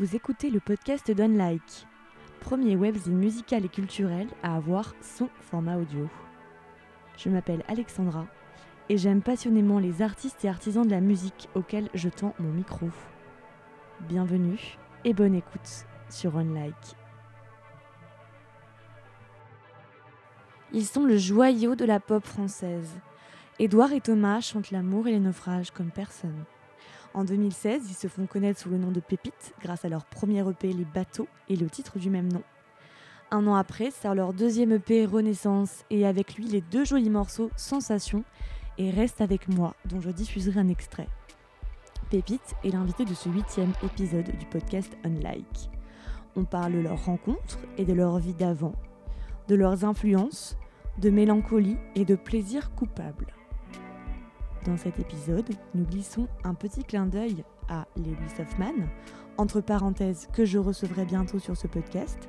Vous écoutez le podcast d'Unlike, premier webzine musical et culturel à avoir son format audio. Je m'appelle Alexandra et j'aime passionnément les artistes et artisans de la musique auxquels je tends mon micro. Bienvenue et bonne écoute sur Unlike. Ils sont le joyau de la pop française. Édouard et Thomas chantent l'amour et les naufrages comme personne. En 2016, ils se font connaître sous le nom de Pépite grâce à leur premier EP Les Bateaux et le titre du même nom. Un an après sort leur deuxième EP Renaissance et avec lui les deux jolis morceaux Sensation et Reste avec moi dont je diffuserai un extrait. Pépite est l'invité de ce huitième épisode du podcast Unlike. On parle de leurs rencontres et de leur vie d'avant, de leurs influences, de mélancolie et de plaisir coupable. Dans cet épisode, nous glissons un petit clin d'œil à Lewis Hoffman, entre parenthèses que je recevrai bientôt sur ce podcast,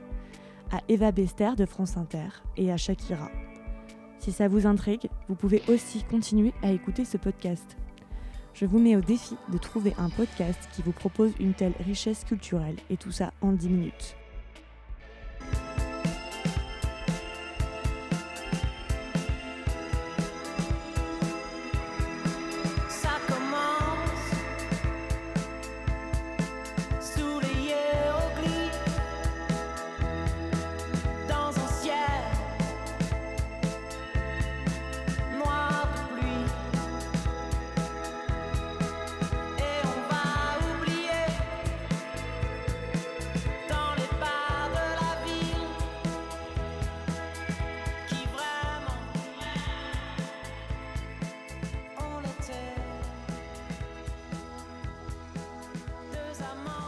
à Eva Bester de France Inter et à Shakira. Si ça vous intrigue, vous pouvez aussi continuer à écouter ce podcast. Je vous mets au défi de trouver un podcast qui vous propose une telle richesse culturelle et tout ça en 10 minutes.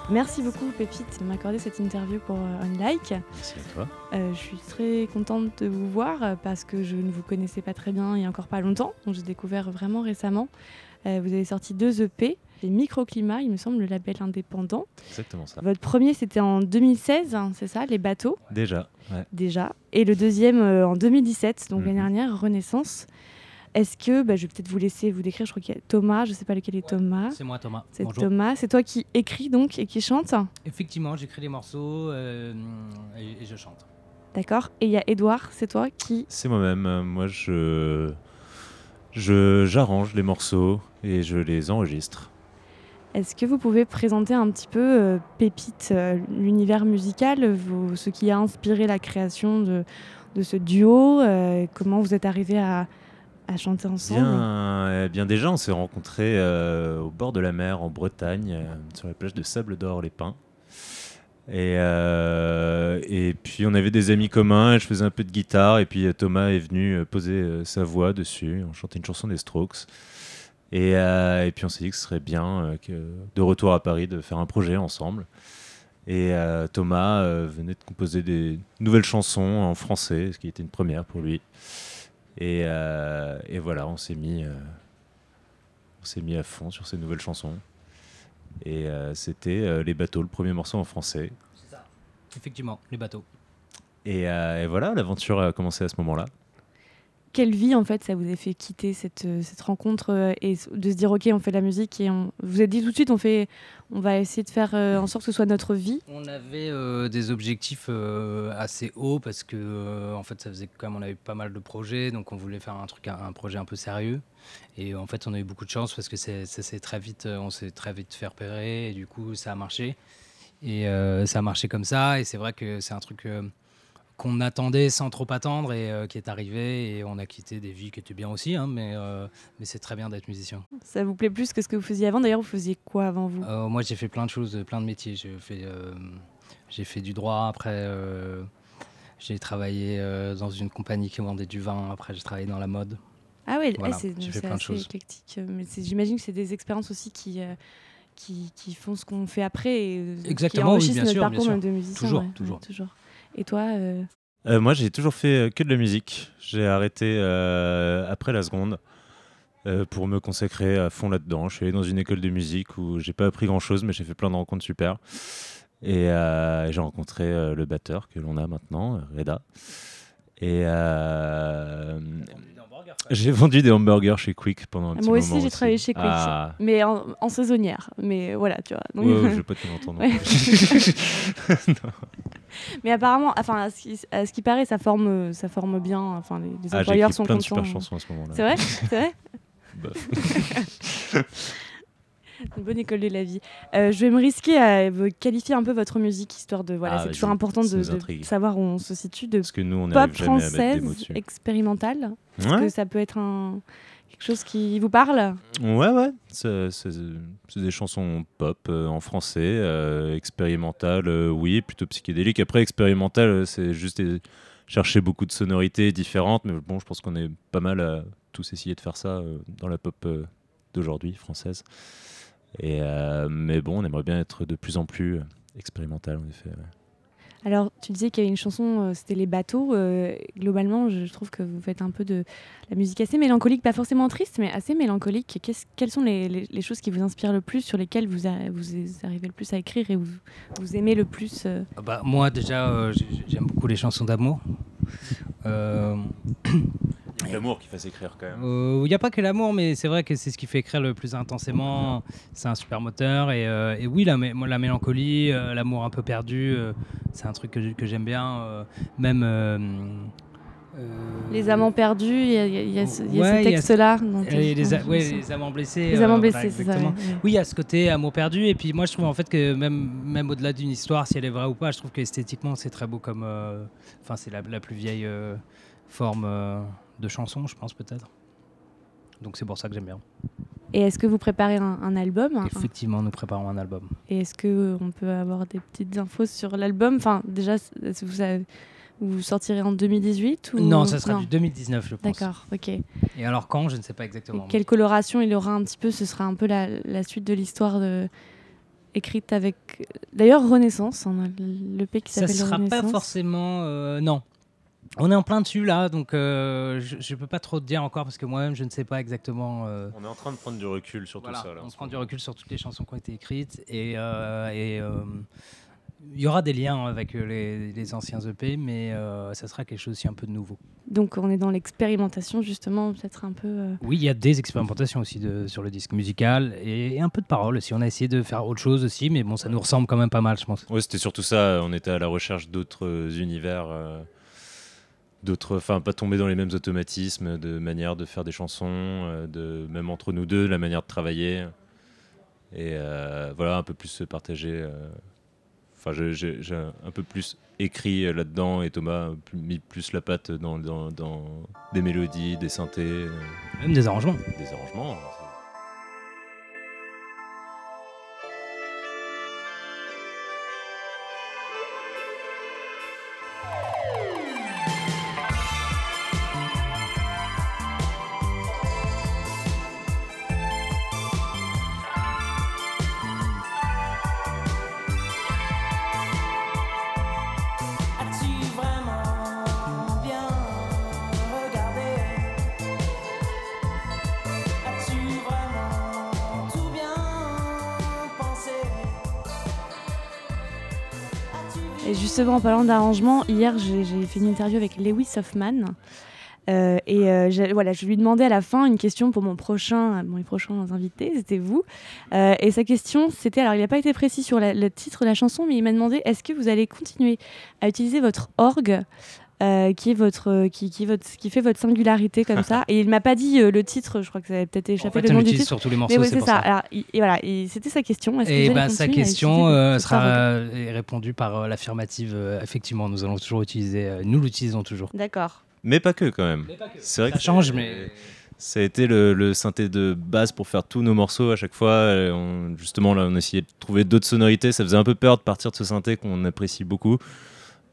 Merci beaucoup Pépite de m'accorder cette interview pour euh, Unlike. Merci à toi. Euh, je suis très contente de vous voir euh, parce que je ne vous connaissais pas très bien il y a encore pas longtemps. Donc j'ai découvert vraiment récemment. Euh, vous avez sorti deux EP. Les Microclimat, il me semble, le label indépendant. Exactement ça. Votre premier, c'était en 2016, hein, c'est ça, Les Bateaux, Déjà, ouais. déjà. Et le deuxième euh, en 2017, donc l'année Mhm. dernière, Renaissance. Est-ce que, bah, je vais peut-être vous laisser vous décrire, je crois qu'il y a Thomas, je ne sais pas lequel est Thomas. C'est moi Thomas. C'est. Thomas, c'est toi qui écris donc et qui chante, Effectivement, j'écris les morceaux euh, et, et je chante. d'accord Et il y a Edouard, c'est toi qui c'est moi-même. Euh, Moi, je je j'arrange les morceaux et je les enregistre. Est-ce que vous pouvez présenter un petit peu euh, Pépite, euh, l'univers musical, vos- ce qui a inspiré la création de, de ce duo? Euh, Comment vous êtes arrivés à, à chanter ensemble Bien, euh, bien déjà, on s'est rencontrés euh, au bord de la mer en Bretagne, euh, sur la plage de Sable d'Or les Pins. Et, euh, et puis on avait des amis communs, et je faisais un peu de guitare, et puis Thomas est venu poser sa voix dessus, on chantait une chanson des Strokes. Et, et puis on s'est dit que ce serait bien, de retour à Paris, de faire un projet ensemble. Et Thomas venait de composer des nouvelles chansons en français, ce qui était une première pour lui. Et, euh, et voilà, on s'est mis, euh, on s'est mis à fond sur ces nouvelles chansons. Et euh, c'était Les Bateaux, le premier morceau en français. C'est ça. Effectivement, les bateaux. Et, et voilà, l'aventure a commencé à ce moment-là. Quelle vie en fait ça vous a fait quitter cette, euh, cette rencontre euh, et de se dire ok on fait de la musique et on vous avez dit tout de suite on fait on va essayer de faire euh, en sorte que ce soit notre vie. On avait des objectifs assez hauts parce que en fait ça faisait quand même on avait pas mal de projets donc on voulait faire un truc un, projet un peu sérieux. Et en fait on a eu beaucoup de chance parce que ça s'est très vite on s'est très vite fait repérer et du coup ça a marché. Et ça a marché comme ça. Et c'est vrai que c'est un truc qu'on attendait sans trop attendre et euh, qui est arrivé et on a quitté des vies qui étaient bien aussi hein, mais euh, mais c'est très bien d'être musicien. Ça vous plaît plus que ce que vous faisiez avant? D'ailleurs vous faisiez quoi avant vous? Euh, moi, j'ai fait plein de choses, plein de métiers. J'ai fait, j'ai fait du droit. Après, j'ai travaillé dans une compagnie qui vendait du vin. Après, j'ai travaillé dans la mode. Ah ouais, Voilà, eh, c'est assez éclectique. Mais j'imagine que c'est des expériences aussi qui, qui, qui font ce qu'on fait après. Et, euh, qui Exactement, oui, enrichissent bien notre sûr, bien parcours sûr. même de musicien. Toujours, ouais, toujours. ouais, toujours. Et toi euh, Euh, moi, j'ai toujours fait euh, que de la musique. J'ai arrêté euh, après la seconde euh, pour me consacrer à fond là-dedans. Je suis allé dans une école de musique où j'ai pas appris grand-chose, mais j'ai fait plein de rencontres super. Et j'ai rencontré le batteur que l'on a maintenant, Reda. Et J'ai vendu des hamburgers chez Quick pendant un petit Moi aussi, j'ai travaillé chez Quick. Ah. Mais en, en saisonnière. Mais voilà, tu vois. Donc- Ouais, ouais, je vais pas te mentir non. Mais apparemment, enfin, à ce qui, à ce qui paraît, ça forme, ça forme bien. Enfin, les, les Ah, employeurs sont plein de contents. super chansons à ce moment-là. C'est vrai C'est vrai Une bonne école de la vie. Euh, je vais me risquer à qualifier un peu votre musique, histoire de. Voilà, Ah, c'est toujours important de, de savoir où on se situe, de Parce que nous, on pop française expérimentale. Est-ce Ouais. que ça peut être un... quelque chose qui vous parle Ouais, ouais. C'est des chansons pop euh, en français, euh, expérimentales, euh, oui, plutôt psychédéliques. Après, expérimentales, c'est juste chercher beaucoup de sonorités différentes. Mais bon, je pense qu'on est pas mal à tous essayer de faire ça dans la pop d'aujourd'hui, française. Et, mais bon, on aimerait bien être de plus en plus expérimental, en effet. Alors, tu disais qu'il y avait une chanson, euh, c'était Les bateaux. euh, globalement, je, trouve que vous faites un peu de la musique assez mélancolique, pas forcément triste, mais assez mélancolique. Quelles sont les, choses qui vous inspirent le plus, sur lesquelles vous, arrivez le plus à écrire et vous, vous aimez le plus euh, Ah Bah, moi, déjà, j'ai- j'aime beaucoup les chansons d'amour. Euh, Il y a l'amour qui fasse écrire quand même. Il n'y a pas que l'amour, mais c'est vrai que c'est ce qui fait écrire le plus intensément. C'est un super moteur. Et, euh, et oui, la, mé- moi, la mélancolie, euh, l'amour un peu perdu, euh, c'est un truc que, que j'aime bien. euh, même. euh, euh, Les amants perdus, il y a, il y a- il y a ce, Ouais, ce il y a- texte-là. dans tes- et les, ouais, les amants blessés. Les euh, amants voilà, blessés, c'est ça. ouais. Oui, il y a ce côté amour perdu. Et puis moi, je trouve en fait que même, même au-delà d'une histoire, si elle est vraie ou pas, je trouve qu'esthétiquement, c'est très beau comme. euh, Enfin, c'est la, la plus vieille euh, forme euh, de chanson, je pense, peut-être. Donc c'est pour ça que j'aime bien. Et est-ce que vous préparez un, un album? Effectivement, nous préparons un album. Et est-ce que on peut avoir des petites infos sur l'album? Enfin, déjà, vous, avez- vous sortirez en 2018 ou... Non, ça sera du 2019, je pense. D'accord, ok. Et alors quand, je ne sais pas exactement. quelle coloration il aura un petit peu? Ce sera un peu la, la suite de l'histoire de- écrite avec. D'ailleurs, Renaissance, on a l'EP qui Ça s'appelle sera Renaissance. pas forcément. euh, non. On est en plein dessus là, donc euh, je, je peux pas trop te dire encore parce que moi-même je ne sais pas exactement. euh, On est en train de prendre du recul sur voilà, tout ça. Là, on prend du recul sur toutes les chansons qui ont été écrites et euh, euh, il y aura des liens avec les, les anciens EP, mais euh, ça sera quelque chose aussi un peu de nouveau. Donc, on est dans l'expérimentation, justement, peut-être un peu. euh, Oui, il y a des expérimentations aussi de, sur le disque musical et, un peu de paroles aussi. On a essayé de faire autre chose aussi, mais bon, ça nous ressemble quand même pas mal, je pense. Ouais, c'était surtout ça. On était à la recherche d'autres univers, euh, d'autres, enfin, pas tomber dans les mêmes automatismes de manière de faire des chansons, euh, de même entre nous deux, la manière de travailler, et euh, voilà, un peu plus se partager. euh. Enfin, j'ai- un peu plus écrit là-dedans, et Thomas a mis plus la patte dans, dans, dans des mélodies, des synthés, Même des arrangements. des arrangements. Et justement, en parlant d'arrangement, hier, j'ai fait une interview avec Lewis Hoffman. Euh, et euh, voilà, je lui demandais à la fin une question pour mon prochain, mon prochains invités, c'était vous. Euh, et sa question, c'était, alors il n'a pas été précis sur le titre de la chanson, mais il m'a demandé est-ce que vous allez continuer à utiliser votre orgue? Euh, qui, est votre, qui, qui, est votre, qui fait votre singularité comme ça Et il m'a pas dit euh, le titre, je crois que ça avait peut-être En échappé fait, le on nom du titre. sur tous les morceaux, Mais oui, c'est ça. ça. Alors, il- et voilà, et c'était sa question. Que Et vous allez ben, sa question euh, sera euh, répondue par euh, l'affirmative. euh, effectivement, nous allons toujours utiliser, euh, nous l'utilisons toujours. D'accord. Mais pas que quand même. C'est vrai Ça que change, mais Ça a été le, le synthé de base pour faire tous nos morceaux à chaque fois. On- justement, là, on essayait de trouver d'autres sonorités. Ça faisait un peu peur de partir de ce synthé qu'on apprécie beaucoup.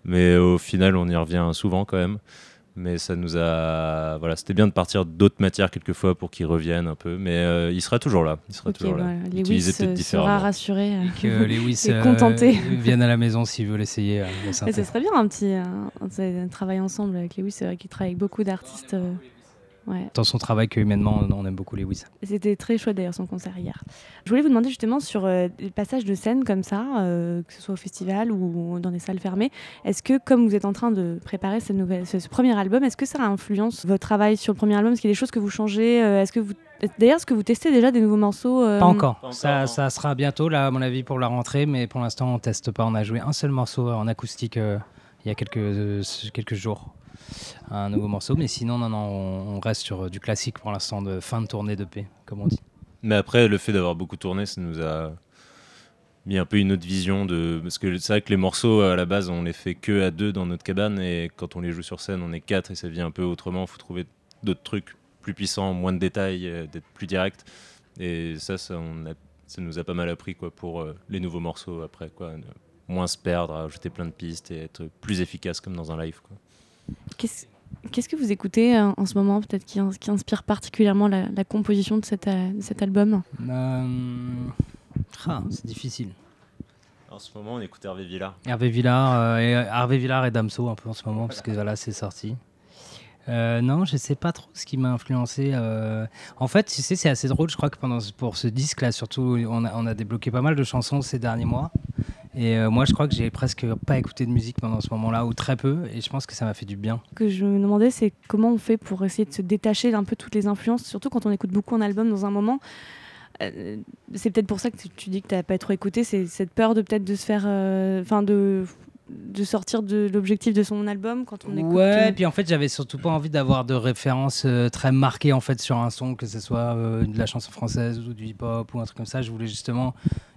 Mais au final, on y revient souvent quand même. Mais ça nous a. Voilà, c'était bien de partir d'autres matières quelquefois pour qu'il revienne un peu. Mais euh, il sera toujours là. Il sera Ok, toujours là. voilà. Lewis peut-être euh, sera rassuré. euh. que Lewis Et contenté. vienne à la maison s'il veut l'essayer. euh, ce serait bien un petit un, travail ensemble avec Lewis, c'est vrai qu'il travaille avec beaucoup d'artistes. Ouais. Dans son travail que humainement, on aime beaucoup Lewis. C'était très chouette d'ailleurs son concert hier. Je voulais vous demander justement sur euh, les passages de scène comme ça, euh, que ce soit au festival ou dans des salles fermées, est-ce que comme vous êtes en train de préparer cette nouvelle, ce, ce premier album, est-ce que ça influence votre travail sur le premier album? Est-ce qu'il y a des choses que vous changez euh, Est-ce que vous D'ailleurs, est-ce que vous testez déjà des nouveaux morceaux euh, Pas encore. Pas encore, ça, sera bientôt, là, à mon avis, pour la rentrée, mais pour l'instant, on teste pas. On a joué un seul morceau en acoustique euh, il y a quelques, euh, quelques jours. Un nouveau morceau, mais sinon, non, on, reste sur euh, du classique pour l'instant, de fin de tournée de paix, comme on dit. Mais après, le fait d'avoir beaucoup tourné, ça nous a mis un peu une autre vision de. Parce que c'est vrai que les morceaux, à la base, on les fait que à deux dans notre cabane, et quand on les joue sur scène, on est quatre, et ça vient un peu autrement. Faut trouver d'autres trucs plus puissants, moins de détails, euh, d'être plus direct. Et ça, ça, on a- ça nous a pas mal appris quoi, pour euh, les nouveaux morceaux après. Quoi. Moins se perdre, ajouter plein de pistes et être plus efficace comme dans un live. Quoi. Qu'est-ce qu'est-ce que vous écoutez euh, en ce moment, peut-être qui, ins- qui inspire particulièrement la, la composition de cet, euh, de cet album? Euh, ah, c'est difficile. En ce moment, on écoute Hervé Villard. Hervé Villard, euh, et, Hervé Villard et Damso un peu en ce moment, parce que voilà, c'est sorti. Euh, non, je sais pas trop ce qui m'a influencé. euh. En fait, tu sais, c'est assez drôle. Je crois que pendant pour ce disque-là, surtout, on a, on a débloqué pas mal de chansons ces derniers mois. Et euh, moi, je crois que j'ai presque pas écouté de musique pendant ce moment-là, ou très peu. Et je pense que ça m'a fait du bien. Ce que je me demandais, c'est comment on fait pour essayer de se détacher d'un peu toutes les influences, surtout quand on écoute beaucoup un album dans un moment. Euh, c'est peut-être pour ça que tu, dis que tu n'as pas trop écouté, c'est cette peur de peut-être de se faire, euh, enfin de de sortir de l'objectif de son album quand on écoute. Ouais, et puis en fait, j'avais surtout pas envie d'avoir de références euh, très marquées en fait sur un son, que ce soit euh, de la chanson française ou du hip-hop ou un truc comme ça. Je voulais justement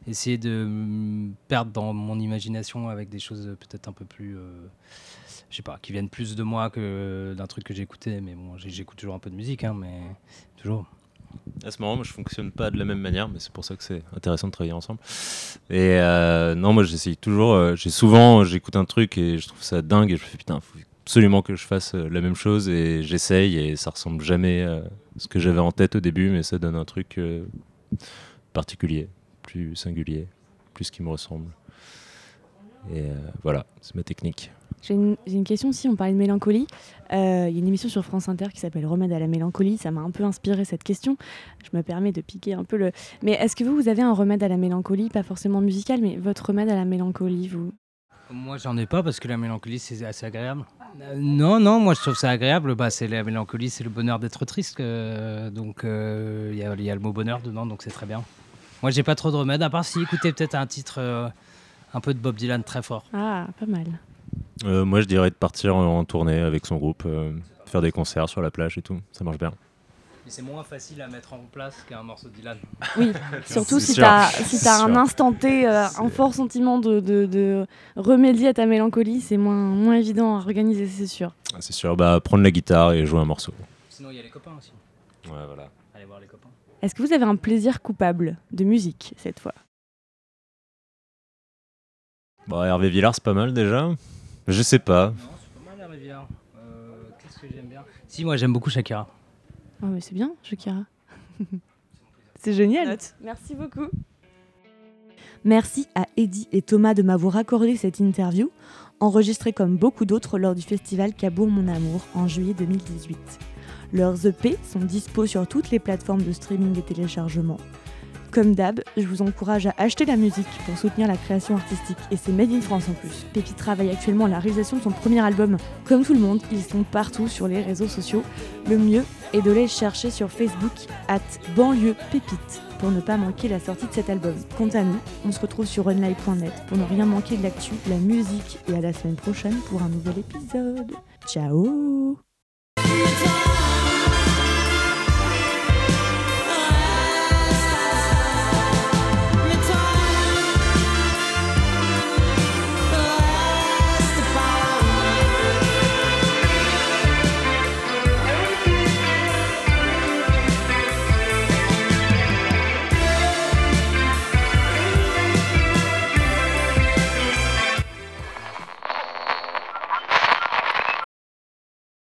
essayer de perdre dans mon imagination avec des choses peut-être un peu plus, euh, je sais pas, qui viennent plus de moi que d'un truc que j'écoutais. Mais bon, j'écoute toujours un peu de musique, hein, mais toujours. À ce moment, moi, je fonctionne pas de la même manière, mais c'est pour ça que c'est intéressant de travailler ensemble. Et euh, non, moi, j'essaye toujours. euh, j'ai souvent, j'écoute un truc et je trouve ça dingue et je me fais putain, faut absolument que je fasse euh, la même chose et j'essaye et ça ressemble jamais à ce que j'avais en tête au début, mais ça donne un truc particulier, plus singulier, plus qui me ressemble. Et euh, voilà, c'est ma technique. J'ai une, question aussi, on parlait de mélancolie. Euh, Il y a une émission sur France Inter qui s'appelle Remède à la mélancolie. Ça m'a un peu inspiré cette question. Je me permets de piquer un peu le. Mais est-ce que vous, vous avez un remède à la mélancolie Pas forcément musical, mais votre remède à la mélancolie, vous? Moi, j'en ai pas parce que la mélancolie, c'est assez agréable. Euh, non, non, moi, je trouve ça agréable. Bah, c'est la mélancolie, c'est le bonheur d'être triste. euh, donc, euh, il y, a- il y a le mot bonheur dedans, donc c'est très bien. Moi, j'ai pas trop de remède, à part si écouter peut-être un titre euh, un peu de Bob Dylan très fort. Ah, pas mal. Euh, moi, je dirais de partir en, tournée avec son groupe, euh, faire des concerts sur la plage et tout. Ça marche bien. Mais c'est moins facile à mettre en place qu'un morceau de Dylan. Oui, surtout si sûr. t'as si t'as un instant T, euh, un fort sentiment de, de, de remédier à ta mélancolie, c'est moins, moins évident à organiser, c'est sûr. Ah, C'est sûr, bah, prendre la guitare et jouer un morceau. Sinon, il y a les copains aussi. Ouais, voilà. Allez voir les copains. Est-ce que vous avez un plaisir coupable de musique cette fois? Bon, Hervé Villard, c'est pas mal déjà. Je sais pas. Non, c'est pas mal, Hervé Villard. Euh, Qu'est-ce que j'aime bien? Si, moi, j'aime beaucoup Shakira. Oh, mais c'est bien, Shakira. c'est génial. Merci beaucoup. Merci à Eddie et Thomas de m'avoir accordé cette interview, enregistrée comme beaucoup d'autres lors du festival Cabourg Mon Amour en juillet 2018. Leurs EP sont dispo sur toutes les plateformes de streaming et téléchargement. Comme d'hab, je vous encourage à acheter la musique pour soutenir la création artistique et c'est Made in France en plus. Pépi travaille actuellement à la réalisation de son premier album. Comme tout le monde, ils sont partout sur les réseaux sociaux. Le mieux est de les chercher sur Facebook at banlieue pépite pour ne pas manquer la sortie de cet album. Quant à nous, on se retrouve sur onlive.net pour ne rien manquer de l'actu, de la musique et à la semaine prochaine pour un nouvel épisode. Ciao